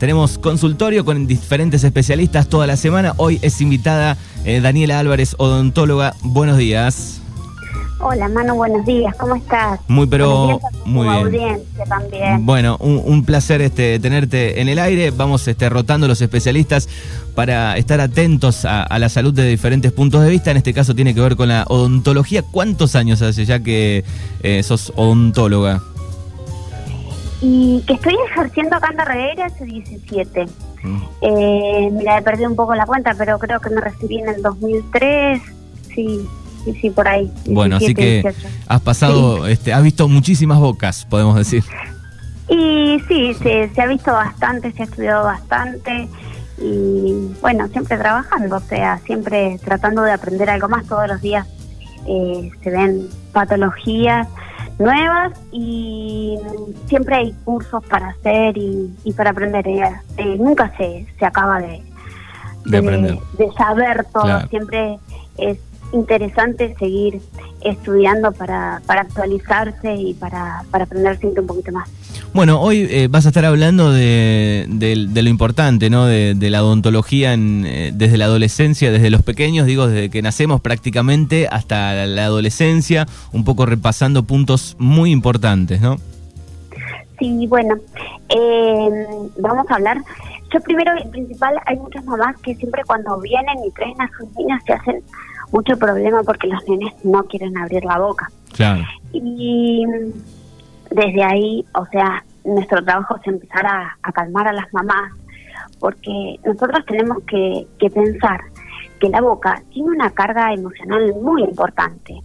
Tenemos consultorio con diferentes especialistas toda la semana. Hoy es invitada eh, Daniela Álvarez, odontóloga. Buenos días. Hola, Manu, buenos días. ¿Cómo estás? Muy, pero muy bien. audiencia también. Bueno, un, placer este, tenerte en el aire. Vamos este, rotando los especialistas para estar atentos a, la salud de diferentes puntos de vista. En este caso tiene que ver con la odontología. ¿Cuántos años hace ya que eh, sos odontóloga? Y que estoy ejerciendo acá en Carrera hace 17. Mm. Eh, mira, he perdido un poco la cuenta, pero creo que me recibí en el 2003. Sí, sí, sí, por ahí. Bueno, así que has pasado, este, has visto muchísimas bocas, podemos decir. Y sí, se, se ha visto bastante, se ha estudiado bastante y bueno, siempre trabajando, o sea, siempre tratando de aprender algo más todos los días. Eh, se ven patologías nuevas y siempre hay cursos para hacer y, para aprender. Eh, eh, nunca se, se acaba de, de, saber todo, siempre es interesante seguir estudiando para, para actualizarse y para, para aprender siempre un poquito más. Bueno, hoy eh, vas a estar hablando de, lo importante, ¿no? De, la odontología en, eh, desde la adolescencia, desde los pequeños, digo, desde que nacemos prácticamente hasta la adolescencia, un poco repasando puntos muy importantes, ¿no? Sí, bueno, eh, vamos a hablar. Yo primero y principal, hay muchas mamás que siempre cuando vienen y traen a sus niñas se hacen mucho problema porque los nenes no quieren abrir la boca. Claro. Y desde ahí, o sea, nuestro trabajo es empezar a, calmar a las mamás, porque nosotros tenemos que, pensar que la boca tiene una carga emocional muy importante.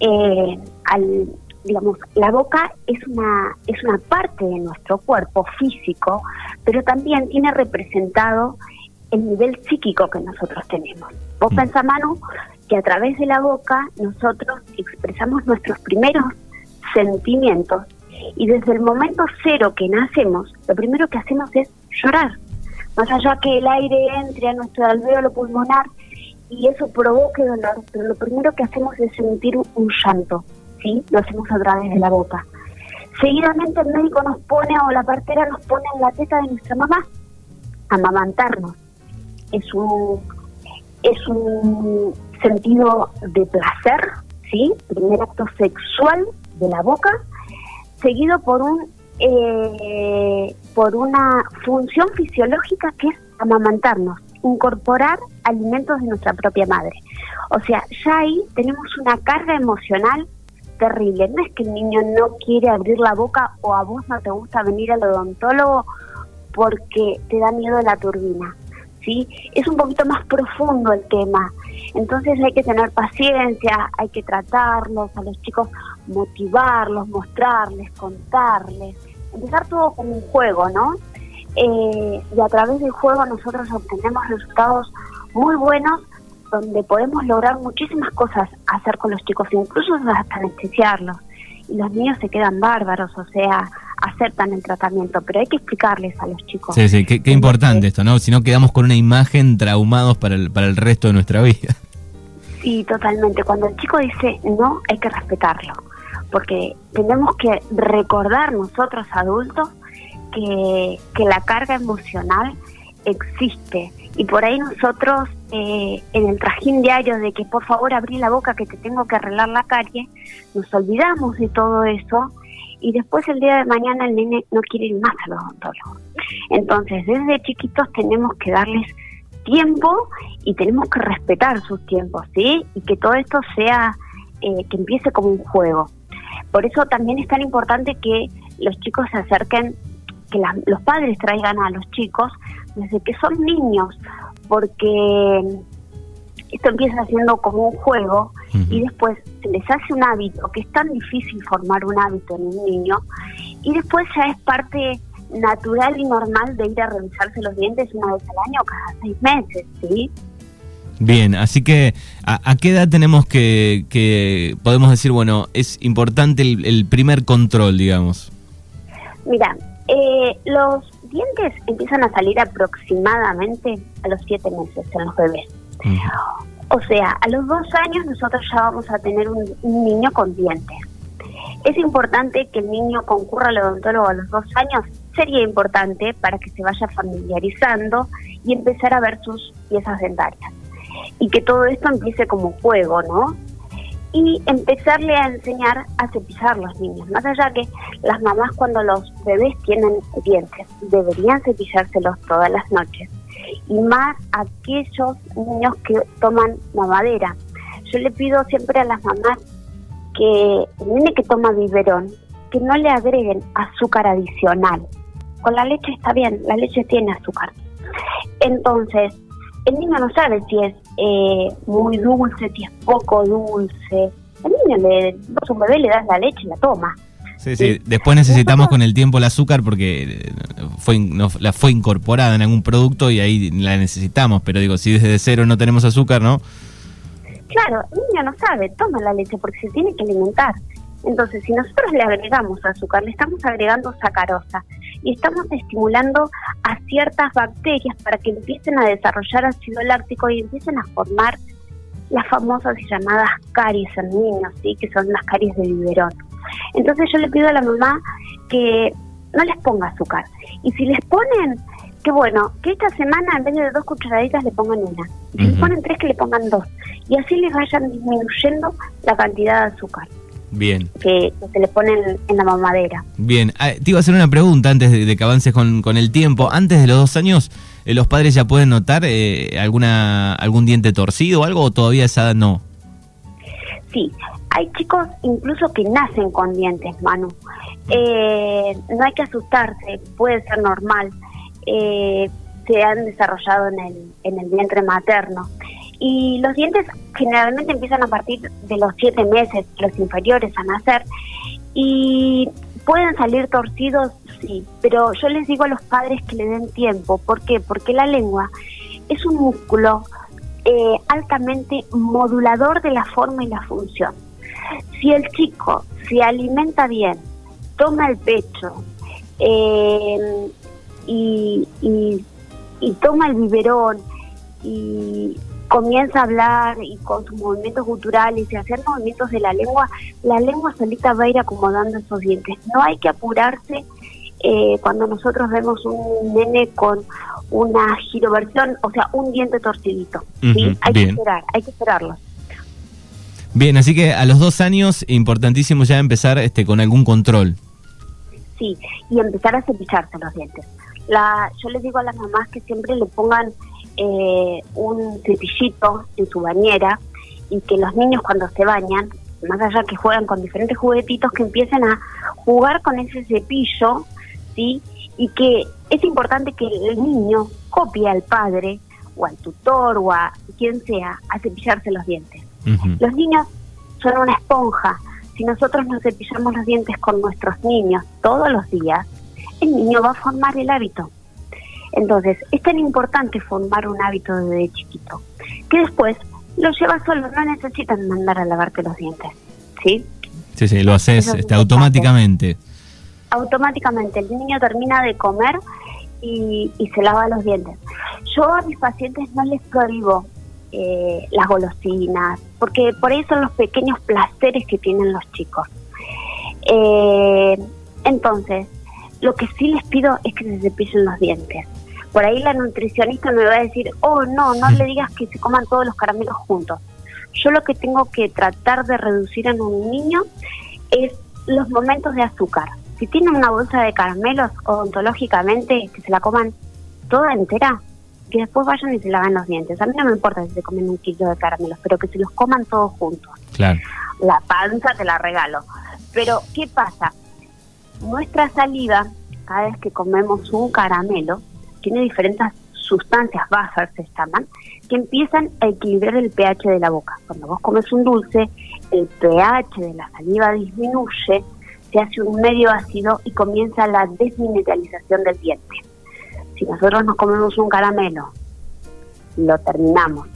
Eh, al, digamos, la boca es una, es una parte de nuestro cuerpo físico, pero también tiene representado el nivel psíquico que nosotros tenemos. Vos mm. pensás, Manu, que a través de la boca nosotros expresamos nuestros primeros sentimientos y desde el momento cero que nacemos, lo primero que hacemos es llorar. Más allá que el aire entre a nuestro alveolo pulmonar y eso provoque dolor, pero lo primero que hacemos es sentir un llanto, ¿sí? Lo hacemos a través de la boca. Seguidamente el médico nos pone o la partera nos pone en la teta de nuestra mamá, a amamantarnos es un, es un sentido de placer, ¿sí? Primer acto sexual de la boca, seguido por un eh, por una función fisiológica que es amamantarnos, incorporar alimentos de nuestra propia madre. O sea, ya ahí tenemos una carga emocional terrible. No es que el niño no quiere abrir la boca o a vos no te gusta venir al odontólogo porque te da miedo la turbina. Es un poquito más profundo el tema. Entonces hay que tener paciencia, hay que tratarlos, a los chicos motivarlos, mostrarles, contarles, empezar todo como un juego, ¿no? Eh, y a través del juego nosotros obtenemos resultados muy buenos donde podemos lograr muchísimas cosas hacer con los chicos, incluso hasta anestesiarlos. Y los niños se quedan bárbaros, o sea, aceptan el tratamiento, pero hay que explicarles a los chicos. Sí, sí, qué, importante esto, ¿no? Si no quedamos con una imagen traumados para el, para el resto de nuestra vida. Sí, totalmente. Cuando el chico dice no, hay que respetarlo, porque tenemos que recordar nosotros adultos que, que la carga emocional existe y por ahí nosotros eh, en el trajín diario de que por favor abrí la boca que te tengo que arreglar la carie, nos olvidamos de todo eso y después el día de mañana el nene no quiere ir más a los odontólogos. Entonces, desde chiquitos tenemos que darles tiempo y tenemos que respetar sus tiempos, ¿sí? Y que todo esto sea, eh, que empiece como un juego. Por eso también es tan importante que los chicos se acerquen, que los padres traigan a los chicos desde que son niños, porque esto empieza siendo como un juego y después se les hace un hábito, que es tan difícil formar un hábito en un niño, y después ya es parte natural y normal de ir a revisarse los dientes una vez al año cada seis meses, ¿sí? Bien, así que ¿a, qué edad tenemos que, que, podemos decir, bueno, es importante el, primer control, digamos? Mira, eh, los dientes empiezan a salir aproximadamente a los siete meses en los bebés. O sea, a los dos años nosotros ya vamos a tener un, niño con dientes. Es importante que el niño concurra al odontólogo a los dos años, sería importante para que se vaya familiarizando y empezar a ver sus piezas dentarias. Y que todo esto empiece como juego, ¿no? Y empezarle a enseñar a cepillar los niños. Más allá que las mamás cuando los bebés tienen dientes deberían cepillárselos todas las noches. Y más aquellos niños que toman mamadera. Yo le pido siempre a las mamás que el niño que toma biberón, que no le agreguen azúcar adicional. Con la leche está bien, la leche tiene azúcar. Entonces, el niño no sabe si es eh, muy dulce, si es poco dulce. El niño, le, a un bebé le das la leche y la toma. Sí, sí. Después necesitamos con el tiempo el azúcar porque eh, fue la fue incorporada en algún producto y ahí la necesitamos. Pero digo, si desde cero no tenemos azúcar, ¿no? Claro, el niño no sabe, toma la leche porque se tiene que alimentar. Entonces, si nosotros le agregamos azúcar, le estamos agregando sacarosa y estamos estimulando a ciertas bacterias para que empiecen a desarrollar ácido láctico y empiecen a formar las famosas y llamadas caries en niños, ¿sí? que son las caries de biberón. Entonces yo le pido a la mamá que no les ponga azúcar. Y si les ponen, que bueno, que esta semana en vez de dos cucharaditas le pongan una. Si les ponen tres, que le pongan dos. Y así les vayan disminuyendo la cantidad de azúcar. Bien. Que, se le ponen en la mamadera. Bien, ah, te iba a hacer una pregunta antes de, que avances con, con, el tiempo. Antes de los dos años, eh, ¿los padres ya pueden notar eh, alguna algún diente torcido o algo o todavía esa edad no? Sí, hay chicos incluso que nacen con dientes, Manu. Eh, no hay que asustarse, puede ser normal. se han desarrollado en el, en el vientre materno. Y los dientes generalmente empiezan a partir de los siete meses, los inferiores a nacer, y pueden salir torcidos, sí, pero yo les digo a los padres que le den tiempo. ¿Por qué? Porque la lengua es un músculo eh, altamente modulador de la forma y la función. Si el chico se alimenta bien, toma el pecho eh, y, y toma el biberón y comienza a hablar y con sus movimientos culturales y hacer movimientos de la lengua, la lengua solita va a ir acomodando esos dientes. No hay que apurarse eh, cuando nosotros vemos un nene con una giroversión, o sea, un diente torcidito. Hay que esperar, hay que esperarlo. Bien, así que a los dos años, importantísimo ya empezar este con algún control. Sí, y empezar a cepillarse los dientes. La, yo les digo a las mamás que siempre le pongan eh, un cepillito en su bañera y que los niños cuando se bañan, más allá que juegan con diferentes juguetitos, que empiecen a jugar con ese cepillo, ¿sí? Y que es importante que el niño copie al padre o al tutor o a quien sea a cepillarse los dientes. Los niños son una esponja. Si nosotros nos cepillamos los dientes con nuestros niños todos los días, el niño va a formar el hábito. Entonces, es tan importante formar un hábito desde chiquito, que después lo llevas solo, no necesitan mandar a lavarte los dientes, ¿sí? Sí, sí, lo haces este, automáticamente. Automáticamente, el niño termina de comer y, se lava los dientes. Yo a mis pacientes no les prohíbo eh, las golosinas, porque por ahí son los pequeños placeres que tienen los chicos. Eh, entonces, lo que sí les pido es que se cepillen los dientes por ahí la nutricionista me va a decir, oh no, no le digas que se coman todos los caramelos juntos. Yo lo que tengo que tratar de reducir en un niño es los momentos de azúcar. Si tienen una bolsa de caramelos, odontológicamente, que se la coman toda entera, que después vayan y se lavan los dientes. A mí no me importa si se comen un kilo de caramelos, pero que se los coman todos juntos. Claro. La panza te la regalo. Pero, ¿qué pasa? Nuestra saliva, cada vez que comemos un caramelo, tiene diferentes sustancias bajas, se llaman, que empiezan a equilibrar el pH de la boca. Cuando vos comes un dulce, el pH de la saliva disminuye, se hace un medio ácido y comienza la desmineralización del diente. Si nosotros nos comemos un caramelo, lo terminamos,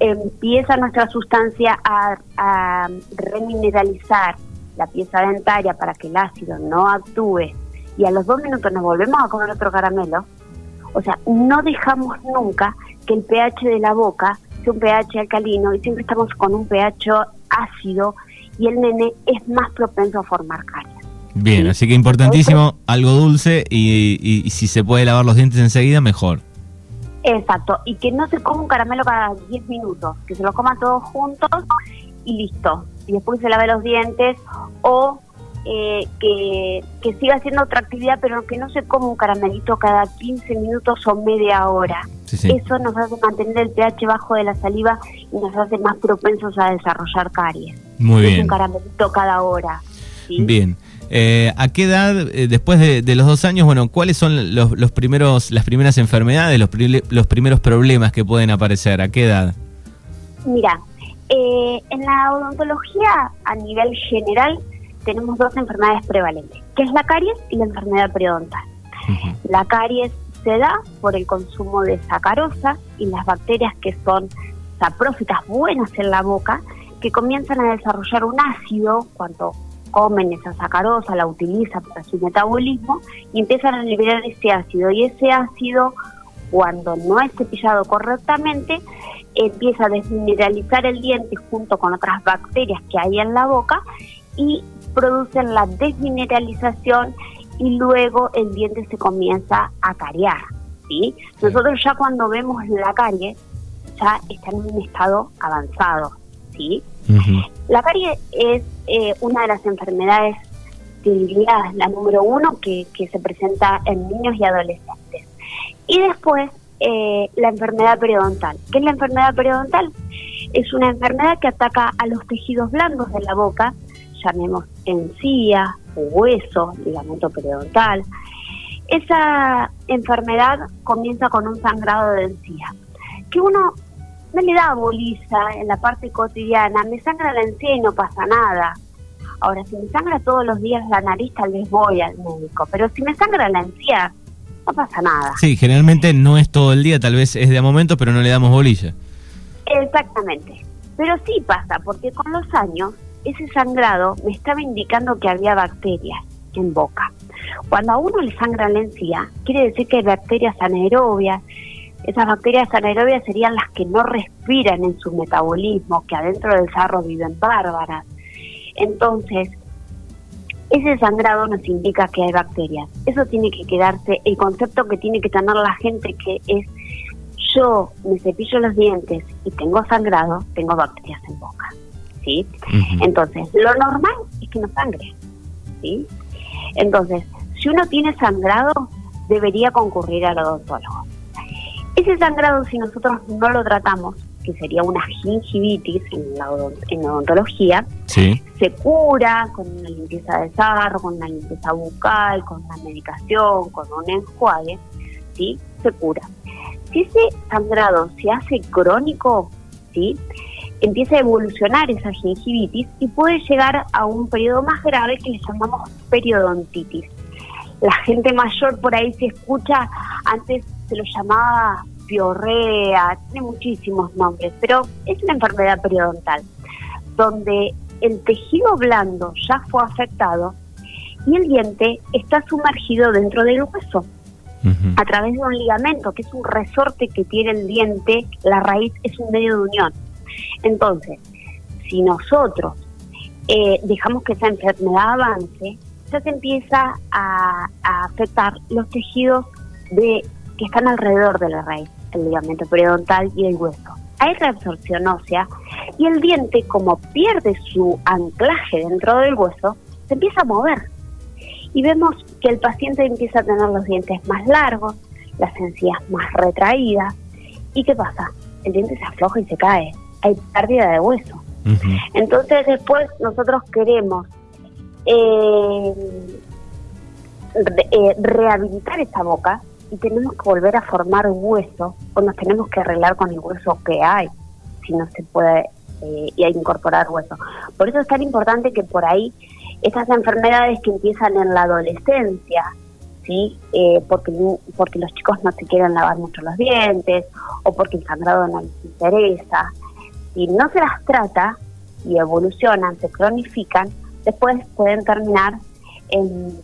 empieza nuestra sustancia a, remineralizar la pieza dentaria para que el ácido no actúe y a los dos minutos nos volvemos a comer otro caramelo, o sea, no dejamos nunca que el pH de la boca sea un pH alcalino y siempre estamos con un pH ácido y el nene es más propenso a formar caries. Bien, así que importantísimo, algo dulce y, y, si se puede lavar los dientes enseguida, mejor. Exacto, y que no se coma un caramelo cada 10 minutos, que se lo coma todos juntos y listo. Y después se lave los dientes o eh, que, que, siga haciendo otra actividad, pero que no se coma un caramelito cada 15 minutos o media hora. Eso nos hace mantener el pH bajo de la saliva y nos hace más propensos a desarrollar caries. Muy bien. Un caramelito cada hora. Bien. Eh, ¿A qué edad, eh, después de, los dos años, bueno, cuáles son los, los primeros, las primeras enfermedades, los, los primeros problemas que pueden aparecer? ¿A qué edad? Mira, eh, en la odontología a nivel general tenemos dos enfermedades prevalentes, que es la caries y la enfermedad periodontal. La caries se da por el consumo de sacarosa y las bacterias que son saprófitas buenas en la boca, que comienzan a desarrollar un ácido cuando comen esa sacarosa, la utilizan para su metabolismo y empiezan a liberar ese ácido. Y ese ácido, cuando no es cepillado correctamente, empieza a desmineralizar el diente junto con otras bacterias que hay en la boca y producen la desmineralización y luego el diente se comienza a cariar. ¿sí? Nosotros ya cuando vemos la carie, ya está en un estado avanzado. ¿Sí? La carie es eh, una de las enfermedades, diría, la número uno que, que se presenta en niños y adolescentes. Y después eh, la enfermedad periodontal. ¿Qué es la enfermedad periodontal? Es una enfermedad que ataca a los tejidos blandos de la boca, llamemos encía, hueso, ligamento periodontal. Esa enfermedad comienza con un sangrado de encía, que uno no le da boliza en la parte cotidiana, me sangra la encía y no pasa nada. Ahora, si me sangra todos los días la nariz, tal vez voy al médico, pero si me sangra la encía, no pasa nada. Sí, generalmente no es todo el día, tal vez es de a momento, pero no le damos bolilla. Exactamente. Pero sí pasa, porque con los años ese sangrado me estaba indicando que había bacterias en boca. Cuando a uno le sangra la encía, quiere decir que hay bacterias anaerobias. Esas bacterias anaerobias serían las que no respiran en su metabolismo, que adentro del sarro viven bárbaras. Entonces, ese sangrado nos indica que hay bacterias. Eso tiene que quedarse, el concepto que tiene que tener la gente que es yo me cepillo los dientes y tengo sangrado, tengo bacterias en boca. ¿Sí? Entonces, lo normal es que no sangre. ¿Sí? Entonces, si uno tiene sangrado, debería concurrir al odontólogo. Ese sangrado, si nosotros no lo tratamos, que sería una gingivitis en la, odontología, se cura con una limpieza de sarro, con una limpieza bucal, con una medicación, con un enjuague, ¿sí? Se cura. Si ese sangrado se hace crónico, ¿sí? empieza a evolucionar esa gingivitis y puede llegar a un periodo más grave que le llamamos periodontitis. La gente mayor por ahí se escucha, antes se lo llamaba piorrea, tiene muchísimos nombres, pero es una enfermedad periodontal, donde el tejido blando ya fue afectado y el diente está sumergido dentro del hueso a través de un ligamento, que es un resorte que tiene el diente, la raíz es un medio de unión. Entonces, si nosotros eh, dejamos que esa enfermedad avance, ya se empieza a, a afectar los tejidos de que están alrededor de la raíz el ligamento periodontal y el hueso. Hay reabsorción ósea y el diente, como pierde su anclaje dentro del hueso, se empieza a mover. Y vemos que el paciente empieza a tener los dientes más largos, las encías más retraídas. ¿Y qué pasa? El diente se afloja y se cae. Hay pérdida de hueso. Entonces después nosotros queremos eh, eh, rehabilitar esa boca y tenemos que volver a formar hueso o nos tenemos que arreglar con el hueso que hay si no se puede eh, incorporar hueso. Por eso es tan importante que por ahí estas enfermedades que empiezan en la adolescencia, ¿sí? Eh, porque, porque los chicos no se quieren lavar mucho los dientes o porque el sangrado no les interesa, si no se las trata y evolucionan, se cronifican, después pueden terminar en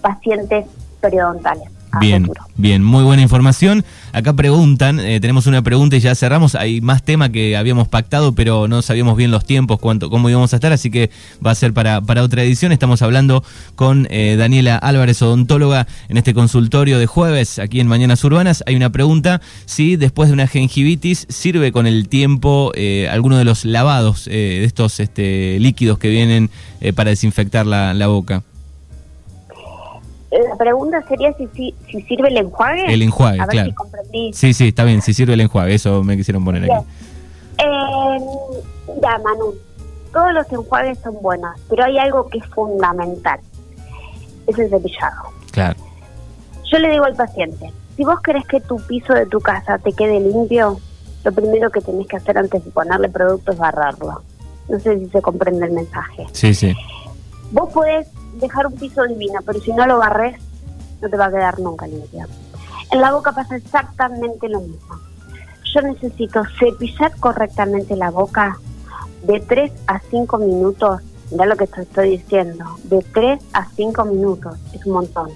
pacientes periodontales bien, bien, muy buena información. Acá preguntan, eh, tenemos una pregunta y ya cerramos. Hay más tema que habíamos pactado, pero no sabíamos bien los tiempos, cuánto, cómo íbamos a estar, así que va a ser para, para otra edición. Estamos hablando con eh, Daniela Álvarez, odontóloga, en este consultorio de jueves aquí en Mañanas Urbanas. Hay una pregunta, si después de una gingivitis sirve con el tiempo eh, alguno de los lavados de estos este, líquidos que vienen para desinfectar la, la boca. La pregunta sería si, si, sirve el enjuague. El enjuague, claro. sí, sí, está bien, si sirve el enjuague, eso me quisieron poner aquí. Eh, ya, Manu, todos los enjuagues son buenos, pero hay algo que es fundamental, es el cepillado. Claro. Yo le digo al paciente, si vos querés que tu piso de tu casa te quede limpio, lo primero que tenés que hacer antes de ponerle producto es barrarlo. No sé si se comprende el mensaje. Sí, sí. Vos podés dejar un piso divino, pero si no lo barres, no te va a quedar nunca limpio. En la boca pasa exactamente lo mismo. Yo necesito cepillar correctamente la boca de 3 a 5 minutos. Mira lo que te estoy diciendo. De 3 a 5 minutos. Es un montón.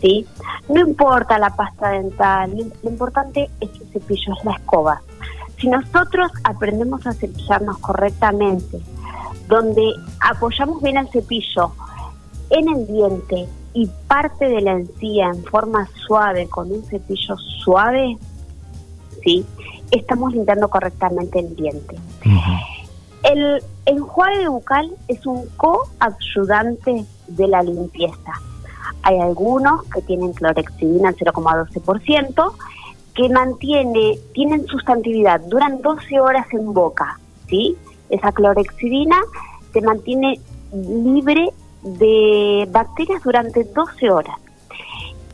¿Sí? No importa la pasta dental. Lo importante es el cepillo, es la escoba. Si nosotros aprendemos a cepillarnos correctamente, donde apoyamos bien el cepillo en el diente y parte de la encía en forma suave con un cepillo suave, ¿sí? estamos limpiando correctamente el diente. El enjuague bucal es un coayudante de la limpieza. Hay algunos que tienen clorexidina 0,12% que mantiene, tienen sustantividad, duran 12 horas en boca, ¿sí? Esa clorexidina se mantiene libre de bacterias durante 12 horas.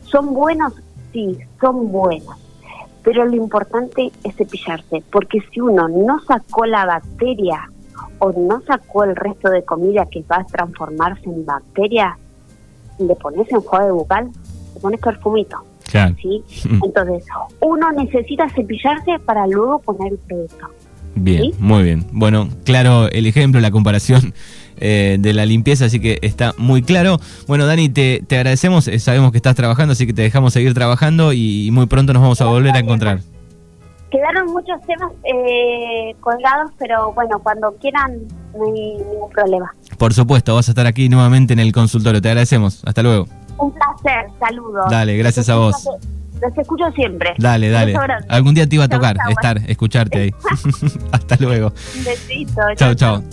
¿Son buenos? Sí, son buenos. Pero lo importante es cepillarse, porque si uno no sacó la bacteria o no sacó el resto de comida que va a transformarse en bacteria, le pones enjuague bucal, le pones perfumito. ¿sí? Entonces, uno necesita cepillarse para luego poner el producto. Bien, muy bien. Bueno, claro el ejemplo, la comparación eh, de la limpieza, así que está muy claro. Bueno, Dani, te, te agradecemos, eh, sabemos que estás trabajando, así que te dejamos seguir trabajando y, muy pronto nos vamos a volver a encontrar. Quedaron muchos temas eh, colgados, pero bueno, cuando quieran no hay ningún problema. Por supuesto, vas a estar aquí nuevamente en el consultorio. Te agradecemos. Hasta luego. Un placer, saludos. Dale, gracias a vos. Los escucho siempre. Dale, dale. Algún día te iba a tocar estar, escucharte ahí. Hasta luego. Un besito. Chao, chao.